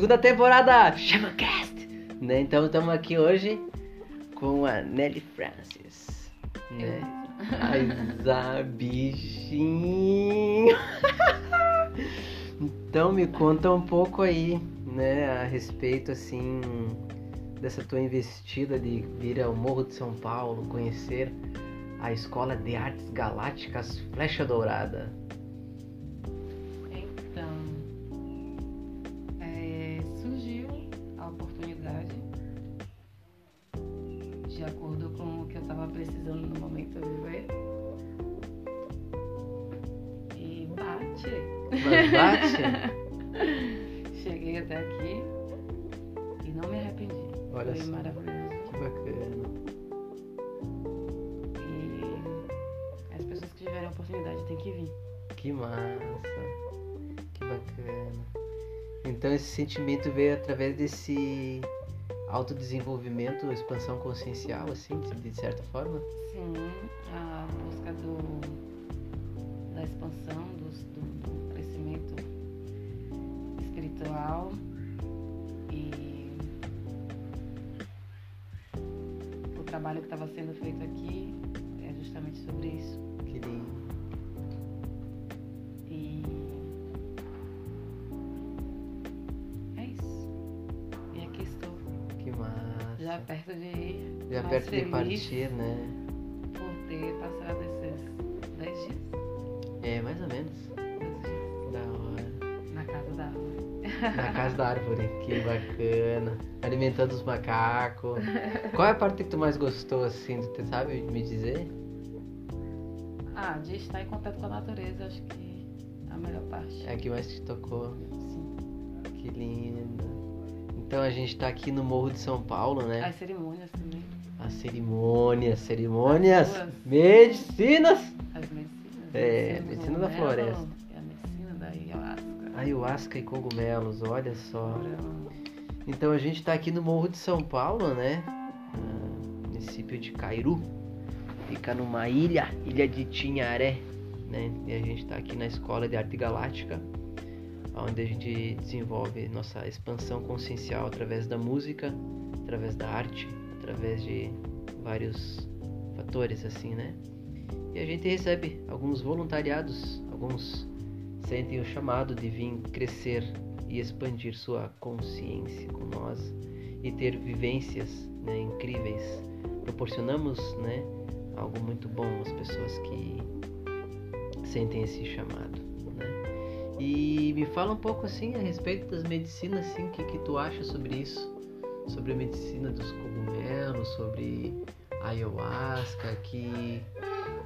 segunda temporada ChamaCast, né? Então estamos aqui hoje com a Nelly Francis, né? Mas a bichinho. então me conta um pouco aí, né, a respeito assim dessa tua investida de vir ao Morro de São Paulo, conhecer a Escola de Artes Galácticas Flecha Dourada. Mas bate? Cheguei até aqui e não me arrependi. Olha Foi só. maravilhoso. Que bacana. E as pessoas que tiverem a oportunidade têm que vir. Que massa. Que bacana. Então esse sentimento veio através desse autodesenvolvimento, expansão consciencial, assim, de certa forma? Sim, a busca do, da expansão, espiritual e o trabalho que estava sendo feito aqui é justamente sobre isso. Que lindo. E é isso. E aqui estou, Que massa. já perto de ir, Já perto de partir, né? Na casa da árvore, que bacana. Alimentando os macacos. Qual é a parte que tu mais gostou, assim, tu sabe me dizer? Ah, de estar em contato com a natureza, acho que é a melhor parte. É a que mais te tocou. Sim. Que lindo. Então a gente tá aqui no Morro de São Paulo, né? As cerimônias também, As cerimônias, cerimônias, As medicinas. as medicinas. É, medicina da floresta. Ayahuasca. E cogumelos, olha só. Então a gente tá aqui no Morro de São Paulo, né? Ah, município de Cairu. Fica numa ilha, ilha de Tinharé, né? E a gente tá aqui na Escola de Arte Galáctica, onde a gente desenvolve nossa expansão consciencial através da música, através da arte, através de vários fatores assim, né? E a gente recebe alguns voluntariados, alguns sentem o chamado de vir crescer e expandir sua consciência com nós e ter vivências né, incríveis. Proporcionamos né, algo muito bom às pessoas que sentem esse chamado. Né? E me fala um pouco assim a respeito das medicinas, assim, o que, que tu acha sobre isso? Sobre a medicina dos cogumelos, sobre ayahuasca, que,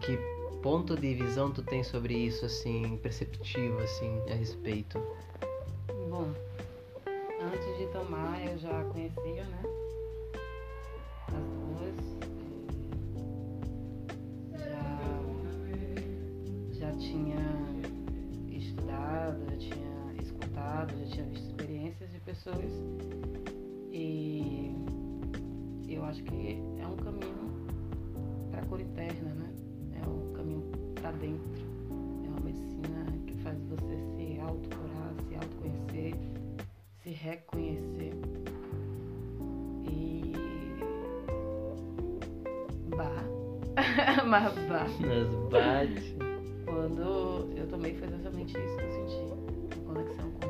que ponto de visão tu tem sobre isso, assim, perceptivo, assim, a respeito? Bom, antes de tomar eu já conhecia, né? As duas. Já, já tinha estudado, já tinha escutado, já tinha visto experiências de pessoas. E eu acho que é um caminho para a cura interna, né? Dentro. É uma medicina que faz você se autocurar, se autoconhecer, se reconhecer. E. Bah. Mas bah. Nas bate. Quando eu tomei foi exatamente isso que eu senti. Uma conexão com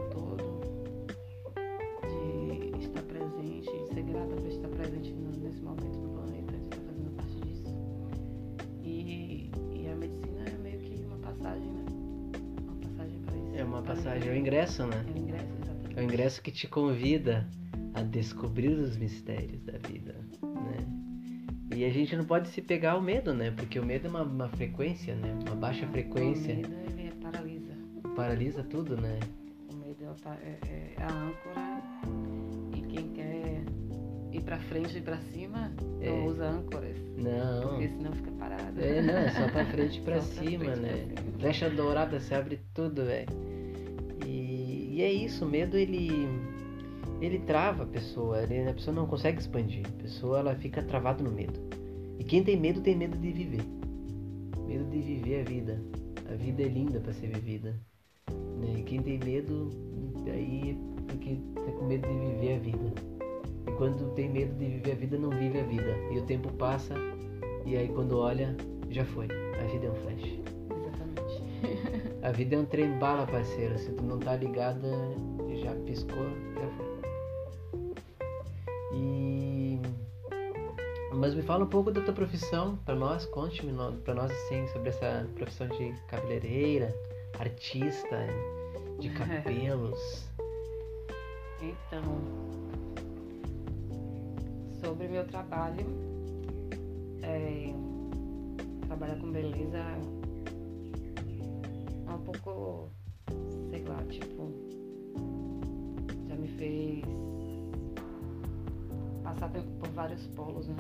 ingresso, né? É o ingresso, exatamente. É o ingresso que te convida a descobrir os mistérios da vida, né? E a gente não pode se pegar ao medo, né? Porque o medo é uma, uma frequência, né? Uma baixa frequência. O medo, ele paralisa. Paralisa tudo, né? O medo é, a pa- é- é a âncora e quem quer ir pra frente e pra cima É. não usa âncoras. Não. Porque senão fica parado. É, não, é só pra frente e pra Só pra cima, frente e né? pra cima. Flecha dourada, se abre tudo, velho. E, e é isso, o medo ele ele trava a pessoa, ele- a pessoa não consegue expandir, a pessoa ela fica travada no medo. E quem tem medo tem medo de viver. Medo de viver a vida. A vida é linda para ser vivida. Né? E quem tem medo, aí porque tá com medo de viver a vida. E quando tem medo de viver a vida, não vive a vida. E o tempo passa e aí quando olha, já foi. A vida é um flash. A vida é um trem bala, parceiro. Se tu não tá ligado, já piscou, já foi. E mas me fala um pouco da tua profissão para nós, conte-me para nós assim sobre essa profissão de cabeleireira, artista de cabelos. Então, sobre meu trabalho, é, trabalhar com beleza um pouco, sei lá, tipo, já me fez passar por vários polos, né?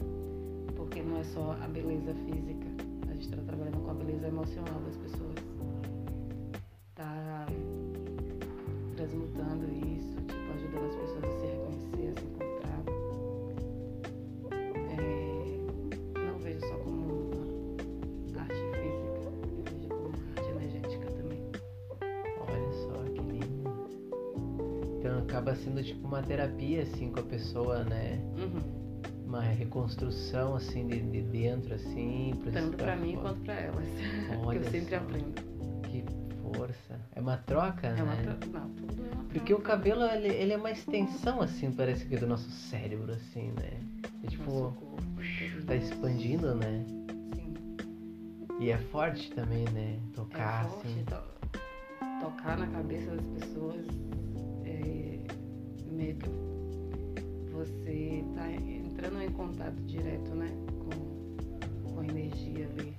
Porque não é só a beleza física, a gente está trabalhando com a beleza emocional das pessoas. Tá transmutando isso, acaba sendo tipo uma terapia assim com a pessoa, né? Uhum. Uma reconstrução assim de, de dentro assim, pra Tanto pra mim fora. quanto pra elas. que Olha eu sempre só. aprendo. Que força. É uma troca, É uma né? troca. Não, tudo é uma Porque o troca. cabelo, ele, ele é uma extensão, assim, parece que do nosso cérebro, assim, né? É tipo, corpo, tá expandindo, né? Sim. E é forte também, né? Tocar, é forte, assim. to- tocar na cabeça das pessoas que você tá entrando em contato direto, né, com, com a energia ali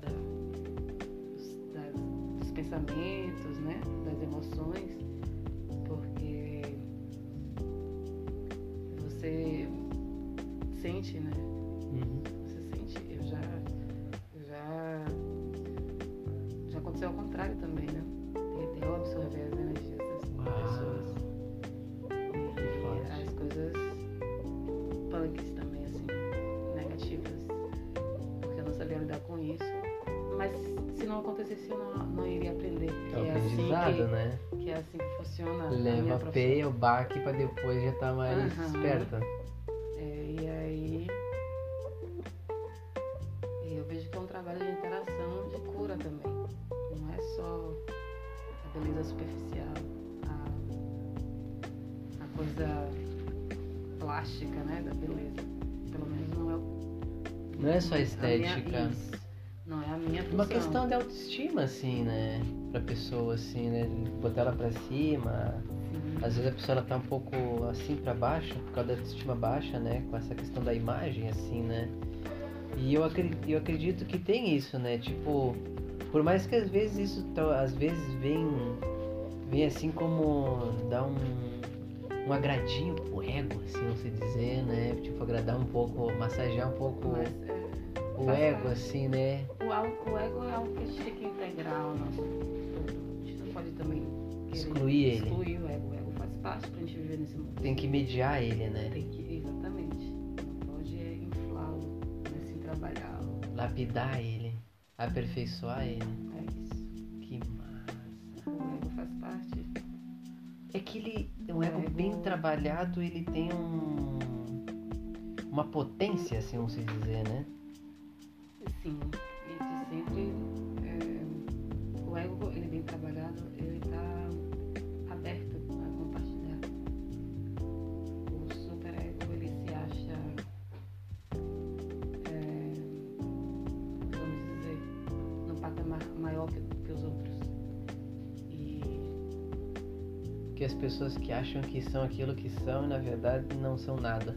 da, dos, das- dos pensamentos, né, das emoções, porque você sente, né, assim que funciona Leva a peia, o baque pra depois já tá mais Aham. esperta. É, e aí eu vejo que é um trabalho de interação, de cura também. Não é só a beleza superficial, a, a coisa plástica, né, da beleza. Pelo menos não é o. Não é só a estética. Minha. Não função. Uma questão de autoestima, assim, né? Pra pessoa, assim, né? Botar ela pra cima. Sim. Às vezes a pessoa ela tá um pouco assim pra baixo, por causa da autoestima baixa, né? Com essa questão da imagem, assim, né? E eu acredito, eu acredito que tem isso, né? Tipo, por mais que às vezes isso às vezes vem, vem assim como dar um, um agradinho pro ego, assim, se dizer, né? Tipo, agradar um pouco, massagear um pouco Mas, é, o ego, assim, né? O, o ego é algo que a gente tem que integrar ao nosso. A gente não pode também querer Excluir ele. excluir o ego. O ego faz parte pra gente viver nesse mundo. Tem que mediar ele, né? Tem que, exatamente. Não pode é, inflá-lo, né, assim, trabalhá-lo. Lapidar ele, aperfeiçoar ele. É isso. Que massa. O ego faz parte. É que ele, um ego Ego- bem trabalhado, ele tem um uma potência, assim, vamos dizer, né? Sim. E de sempre. é, o ego, ele bem trabalhado, ele tá aberto a compartilhar. O super ego, ele se acha. é, vamos dizer, num patamar maior que, que os outros. E Que as pessoas que acham que são aquilo que são na verdade não são nada.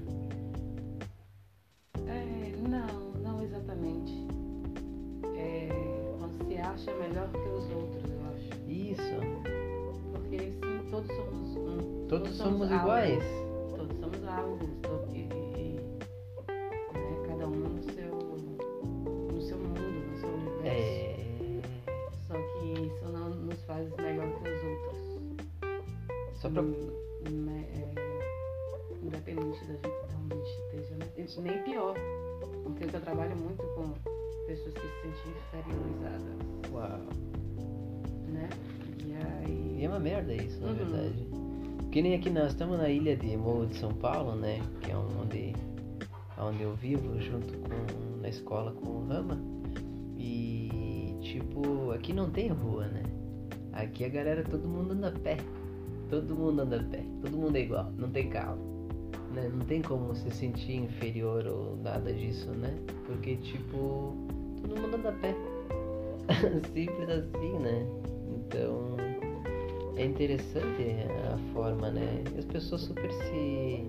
Todos somos iguais. Que nós estamos na ilha de Morro de São Paulo, né? Que é onde, onde eu vivo, junto com na escola com o Rama. E tipo, aqui não tem rua, né? Aqui a galera, todo mundo anda a pé. Todo mundo anda a pé. Todo mundo é igual, não tem carro. Né? Não tem como se sentir inferior ou nada disso, né? Porque tipo, todo mundo anda a pé. Simples assim, né? Então é interessante a forma, né? As pessoas super se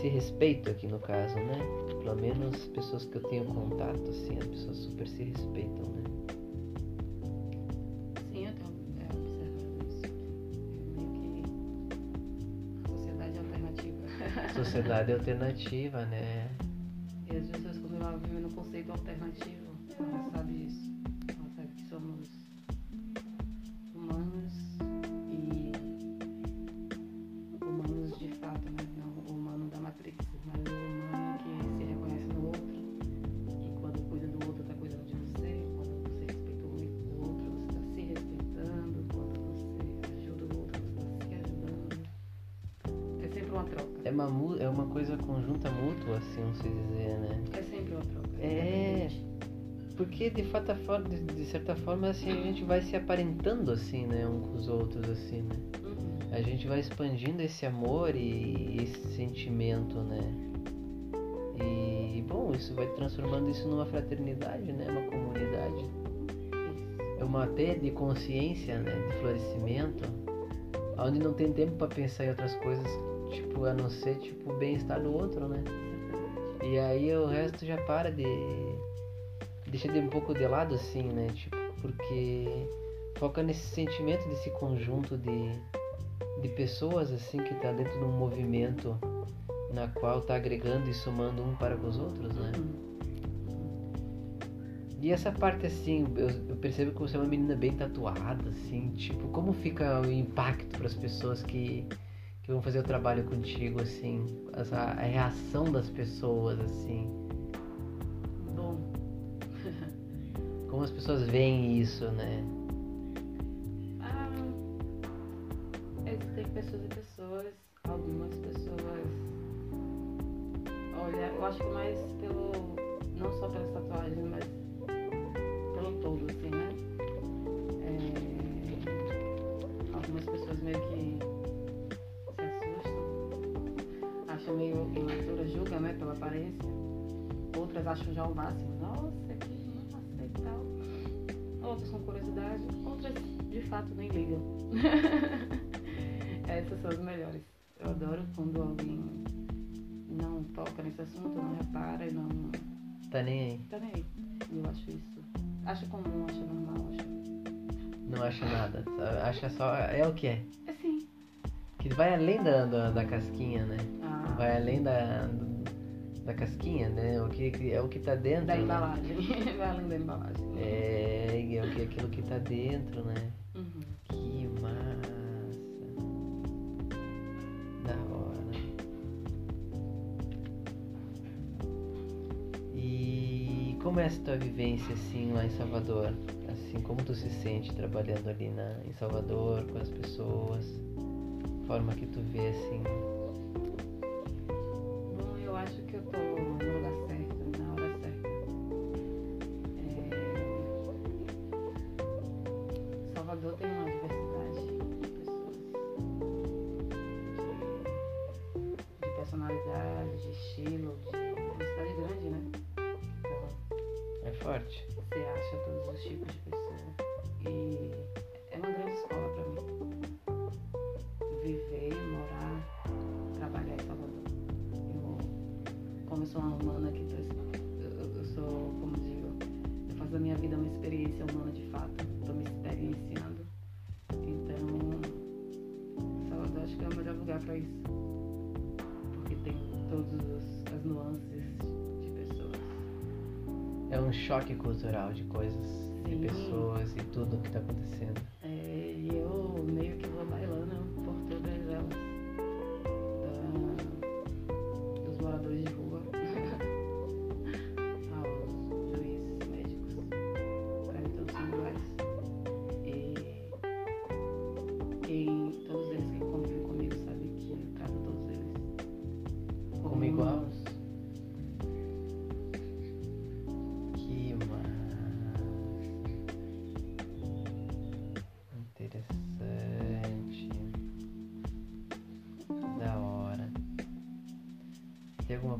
se respeitam aqui no caso, né? Pelo menos as pessoas que eu tenho contato, assim, as pessoas super se respeitam, né? Sim, eu tenho é, observado isso. É meio que sociedade alternativa. Sociedade alternativa, né? E as pessoas quando ela vive no conceito alternativo, coisa conjunta mútua, assim, vamos se dizer, né? É sempre uma troca. É. Porque de fato, de, certa forma, assim, a gente vai se aparentando assim, né, um com os outros, assim, né? Uhum. A gente vai expandindo esse amor e esse sentimento, né? E bom, isso vai transformando isso numa fraternidade, né? Uma comunidade. É uma teia de consciência, né? De florescimento, onde não tem tempo para pensar em outras coisas, tipo, a não ser tipo o bem-estar do outro, né? E aí o resto já para de. deixa de um pouco de lado, assim, né? Tipo, porque foca nesse sentimento desse conjunto de, de pessoas, assim, que tá dentro de um movimento na qual tá agregando e somando um para com os outros, né? E essa parte, assim, eu, eu percebo que você é uma menina bem tatuada, assim, tipo, como fica o impacto para as pessoas que, que vão fazer o trabalho contigo, assim, essa, a reação das pessoas, assim, Bom, como as pessoas veem isso, né? ah, existem pessoas e pessoas, algumas pessoas. Olha, eu acho que mais pelo. não só pelas tatuagens, Outras acham já o máximo, nossa, que massa e tal. Outras com curiosidade, outras de fato nem ligam. Essas são as melhores. Eu adoro quando alguém não toca nesse assunto, não repara e não Tá nem aí. tá nem aí. Eu acho isso. Acho comum, acho normal, acho. Não acha nada. Acha só. É o que é. É sim. Que vai além da, da, da casquinha, né? Ah, Vai além da, da casquinha, né? O que, é o que tá dentro. da né? embalagem. Vai além da embalagem. É, é o que- aquilo que tá dentro, né? Uhum. Que massa. Da hora. E como é essa tua vivência assim lá em Salvador? Assim, como tu se sente trabalhando ali na, em Salvador com as pessoas? Forma que tu vê assim. Humana que tô, eu, eu sou, como digo, eu faço da minha vida uma experiência humana de fato. Estou me experienciando. Então, Salvador acho que é o melhor lugar pra isso. Porque tem todas as nuances de pessoas. É um choque cultural de coisas, de Sim. pessoas e tudo que tá acontecendo.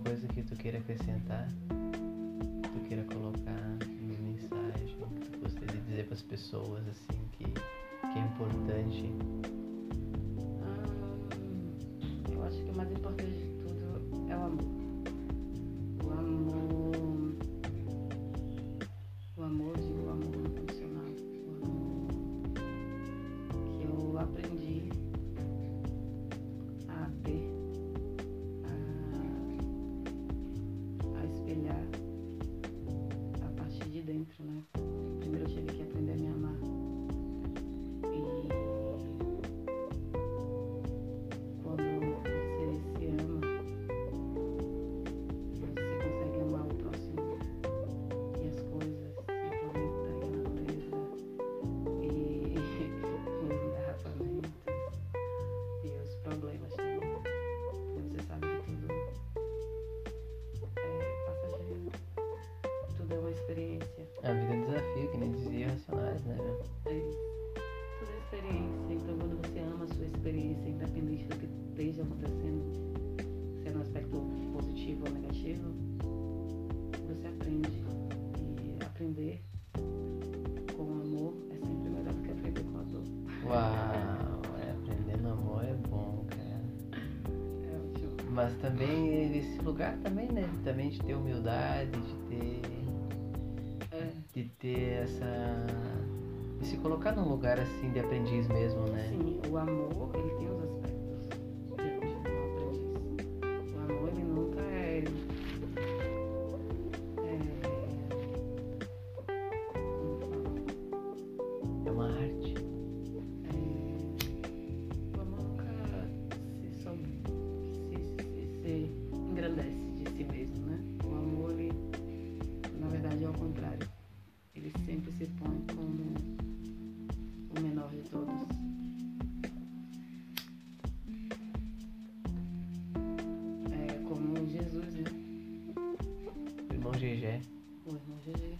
Coisa que tu queira acrescentar? Que tu queira colocar uma mensagem que tu gostaria de dizer para as pessoas assim que, que é importante? Hum, eu acho que o mais importante Uau, é, aprender no amor é bom, cara. É. Mas também esse lugar também, né? Também de ter humildade, de ter. É, de ter essa. de se colocar num lugar assim de aprendiz mesmo, né? sim, o amor, ele tem os sempre se põe como o menor de todos. É como Jesus, né? Irmão GG. O irmão GG.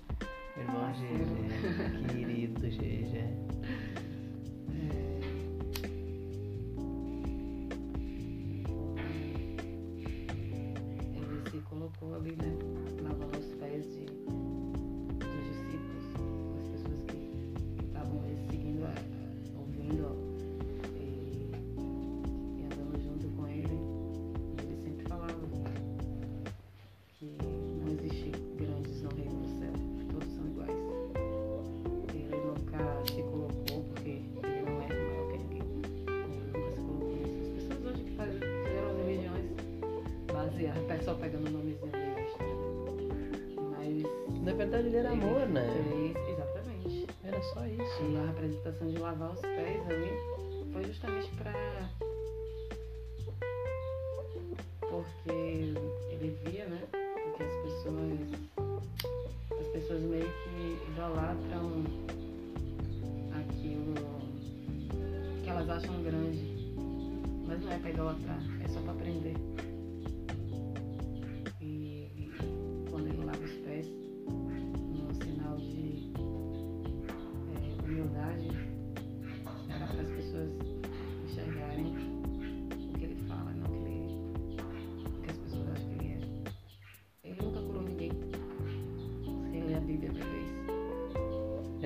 Irmão GG. Querido GG. Verdade ele era ele amor, né? exatamente. Era só isso. E a representação de lavar os pés ali foi justamente pra.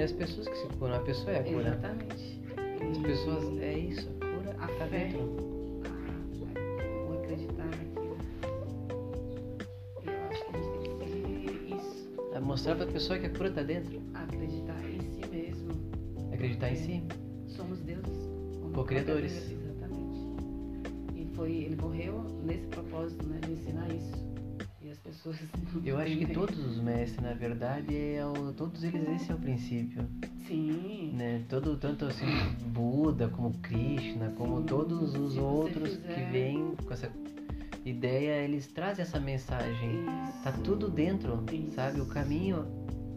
É as pessoas que se curam, a pessoa é a cura. Exatamente. As E pessoas, é isso, a cura A tá fé. dentro. a- o acreditar naquilo. Eu acho que a gente tem que isso. É mostrar pra pessoa que a cura tá dentro. Acreditar em si mesmo. Acreditar em si. Somos deuses. Co-criadores. Exatamente. E foi, ele morreu nesse propósito, né, de ensinar isso. As pessoas. Eu acho que todos os mestres, na verdade, é o, todos eles esse é o princípio, Sim. né? Todo tanto assim Buda como Krishna, como Sim, todos se os você outros que fizer- vêm com essa ideia, eles trazem essa mensagem. Isso. Tá tudo dentro, Isso. sabe? O caminho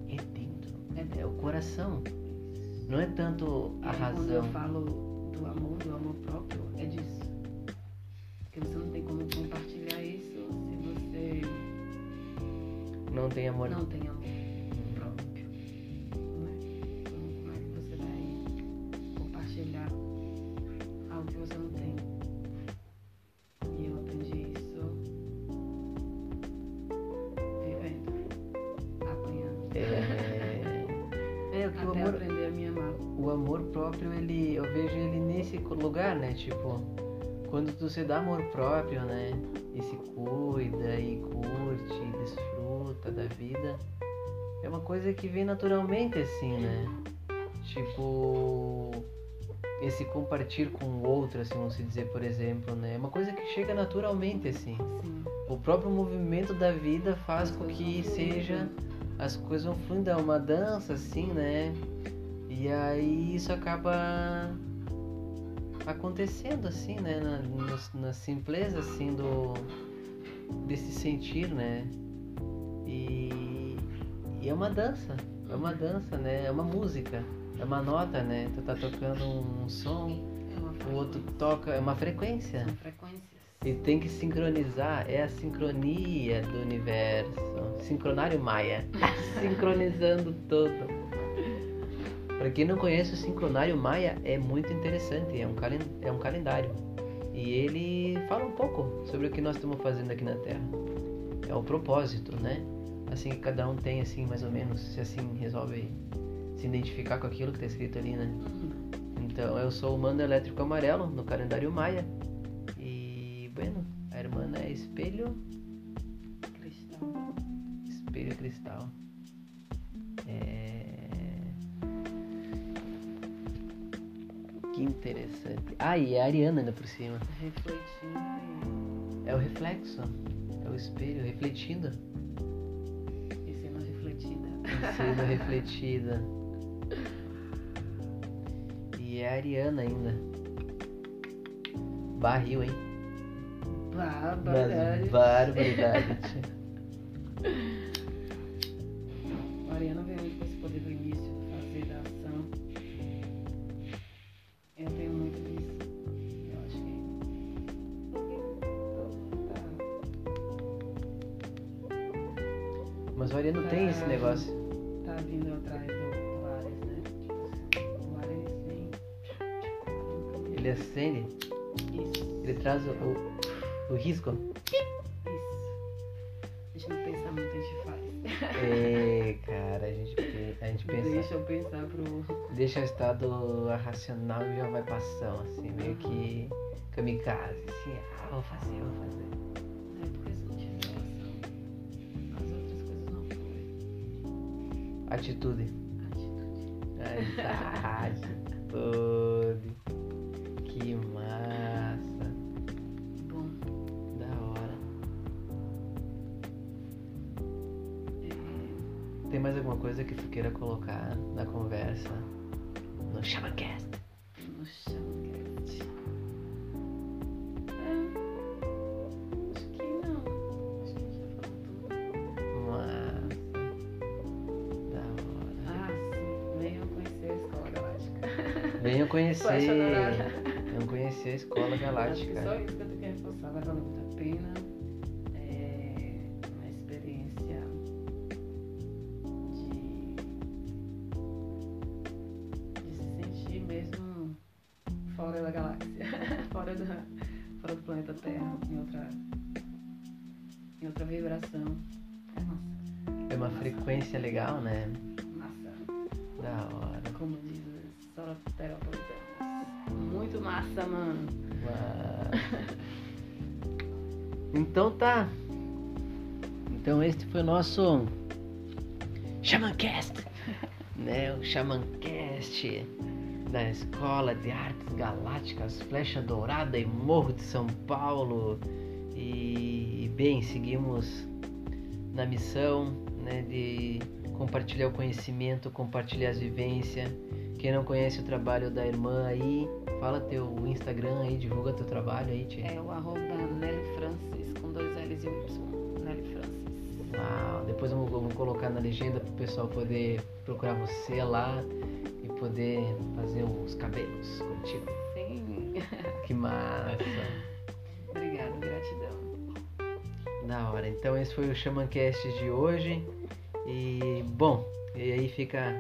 é dentro, É é o coração. Não é tanto E a aí, Quando eu razão. falo do amor, do amor próprio, é disso. não tem amor. Não tem amor próprio. Como é que você vai compartilhar algo que você não tem? E eu aprendi isso vivendo, apanhando. É, é o que o amor, aprender a me amar. O amor próprio, ele, eu vejo ele nesse lugar, né? Tipo, quando tu se dá amor próprio, né? E se cuida e cuida da vida, é uma coisa que vem naturalmente assim, né? Tipo, esse compartilhar com o outro, assim, vamos dizer, por exemplo, né? É uma coisa que chega naturalmente, assim. Sim. O próprio movimento da vida faz As com que seja as coisas vão fluindo, é uma dança assim, né? E aí isso acaba acontecendo assim, né? Na, no- na simpleza assim do desse sentir, né? E, e é uma dança, é uma dança, né? É uma música, é uma nota, né? Tu tá tocando um som, É o outro toca, é uma frequência. São frequências. E tem que sincronizar, é a sincronia do universo. Sincronário Maia. Sincronizando tudo. Para quem não conhece o sincronário Maia, é muito interessante. É um, calen é um calendário. E ele fala um pouco sobre o que nós estamos fazendo aqui na Terra. É o propósito, né? Assim que cada um tem, assim, mais ou menos, se assim resolve se identificar com aquilo que está escrito ali, né? Uhum. Então, eu sou o mando elétrico amarelo no calendário Maia. E, bueno, a irmã é espelho, Cristal. espelho cristal. É... Que interessante. Ah, e é a Ariana ainda por cima. Refletindo É o reflexo. É o espelho refletindo. Sendo refletida. E é a Ariana ainda. Barril, hein? Barbaridade. Barbaridade. tia. Mariana veio com esse poder do início, Traz o, o, risco. Isso. A gente não pensa muito, a gente faz. É, cara, a gente, a gente pensa. Deixa eu pensar pro. Deixa o estado racional e já vai ação, assim, meio que kamikaze. Assim, ah, vou fazer, vou fazer. É porque se não tiver ação, as outras coisas não fluem. Atitude. Atitude. Ah, Atitude. Que massa. Alguma coisa que tu queira colocar na conversa? No Shamancast? no Shamcast. É, acho que não. Acho que já falou tudo. Massa. Da hora. Ah, sim. Venham conhecer a Escola Galáctica. Venham conhecer. Venham conhecer a Escola Galáctica. só isso que eu tenho que reforçar. Vai valer muito a pena. Fora, do planeta Terra, em outra, em outra vibração. É massa, É uma frequência legal, né? massa. Da hora. Como diz os soroteropolitanos. Muito massa, mano. Então tá. Então este foi o nosso Xamancast, né? O Xamancast da Escola de Artes Galácticas Flecha Dourada e Morro de São Paulo. E bem, seguimos na missão, né, de compartilhar o conhecimento, compartilhar as vivências. Quem não conhece o trabalho da irmã aí, fala teu Instagram aí, divulga teu trabalho aí, tia. É o arroba Nelly Francis com dois L's e um Y. Nelly Francis. Uau, depois eu vou, eu vou colocar na legenda pro pessoal poder procurar você lá poder fazer os cabelos contigo. Sim. Que massa! Obrigada, gratidão. Da hora. Então esse foi o Xamancast de hoje. E bom, e aí fica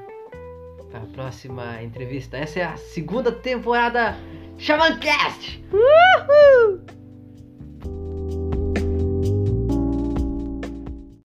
a próxima entrevista. Essa é a segunda temporada Xamancast! Uhul!